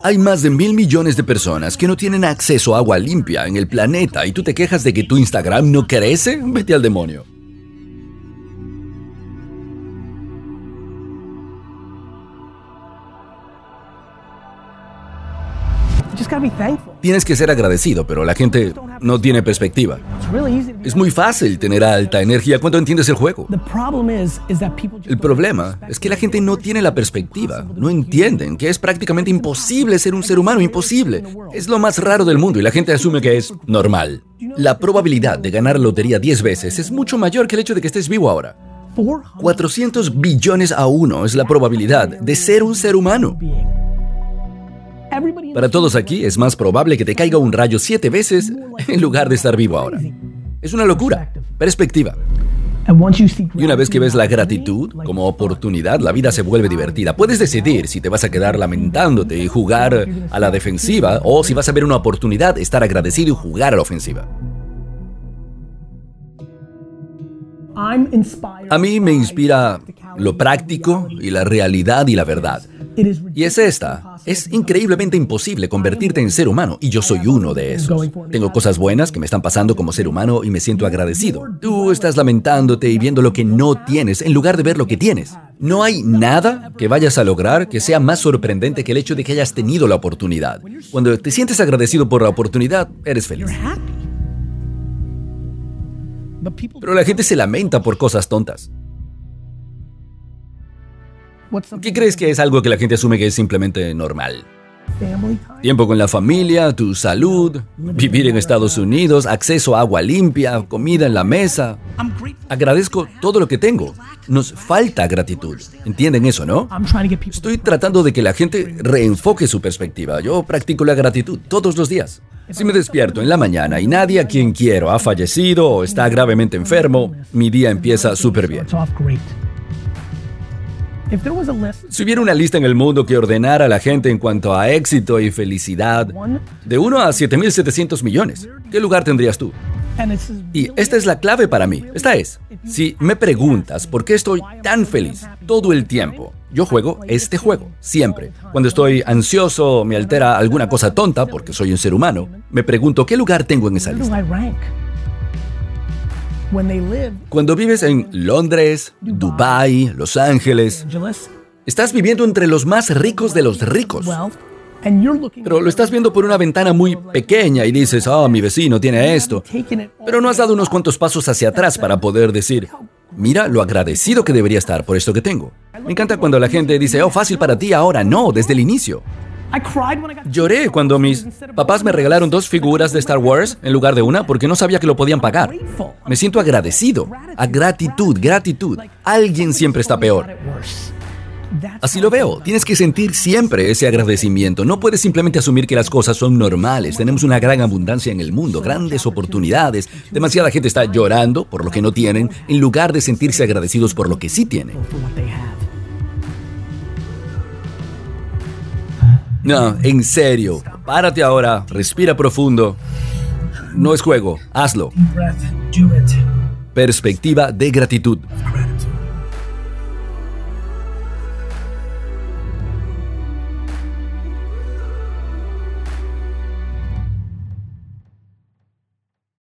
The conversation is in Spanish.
Hay más de mil millones de personas que no tienen acceso a agua limpia en el planeta y tú te quejas de que tu Instagram no crece. Vete al demonio. Tienes que ser agradecido, pero la gente no tiene perspectiva. Es muy fácil tener alta energía cuando entiendes el juego. El problema es que la gente no tiene la perspectiva, no entienden que es prácticamente imposible ser un ser humano, imposible. Es lo más raro del mundo y la gente asume que es normal. La probabilidad de ganar la lotería 10 veces es mucho mayor que el hecho de que estés vivo ahora. 400 billones a uno es la probabilidad de ser un ser humano. Para todos aquí es más probable que te caiga un rayo siete veces en lugar de estar vivo ahora. Es una locura. Perspectiva. Y una vez que ves la gratitud como oportunidad, la vida se vuelve divertida. Puedes decidir si te vas a quedar lamentándote y jugar a la defensiva o si vas a ver una oportunidad, estar agradecido y jugar a la ofensiva. A mí me inspira lo práctico y la realidad y la verdad. Y es esta. Es increíblemente imposible convertirte en ser humano y yo soy uno de esos. Tengo cosas buenas que me están pasando como ser humano y me siento agradecido. Tú estás lamentándote y viendo lo que no tienes en lugar de ver lo que tienes. No hay nada que vayas a lograr que sea más sorprendente que el hecho de que hayas tenido la oportunidad. Cuando te sientes agradecido por la oportunidad, eres feliz. Pero la gente se lamenta por cosas tontas. ¿Qué crees que es algo que la gente asume que es simplemente normal? Tiempo con la familia, tu salud, vivir en Estados Unidos, acceso a agua limpia, comida en la mesa. Agradezco todo lo que tengo. Nos falta gratitud. ¿Entienden eso, no? Estoy tratando de que la gente reenfoque su perspectiva. Yo practico la gratitud todos los días. Si me despierto en la mañana y nadie a quien quiero ha fallecido o está gravemente enfermo, mi día empieza súper bien. Si hubiera una lista en el mundo que ordenara a la gente en cuanto a éxito y felicidad, de 1 a 7.700 millones, ¿qué lugar tendrías tú? Y esta es la clave para mí. Esta es, si me preguntas por qué estoy tan feliz todo el tiempo, yo juego este juego, siempre. Cuando estoy ansioso, me altera alguna cosa tonta, porque soy un ser humano, me pregunto qué lugar tengo en esa lista. Cuando vives en Londres, Dubai, Los Ángeles, estás viviendo entre los más ricos de los ricos. Pero lo estás viendo por una ventana muy pequeña y dices, oh, mi vecino tiene esto. Pero no has dado unos cuantos pasos hacia atrás para poder decir, mira lo agradecido que debería estar por esto que tengo. Me encanta cuando la gente dice, oh, fácil para ti ahora. No, desde el inicio. Lloré cuando mis papás me regalaron dos figuras de Star Wars en lugar de una porque no sabía que lo podían pagar. Me siento agradecido. A gratitud, gratitud. Alguien siempre está peor. Así lo veo. Tienes que sentir siempre ese agradecimiento. No puedes simplemente asumir que las cosas son normales. Tenemos una gran abundancia en el mundo, grandes oportunidades. Demasiada gente está llorando por lo que no tienen en lugar de sentirse agradecidos por lo que sí tienen. No, en serio. Párate ahora, respira profundo. No es juego, hazlo. Perspectiva de gratitud.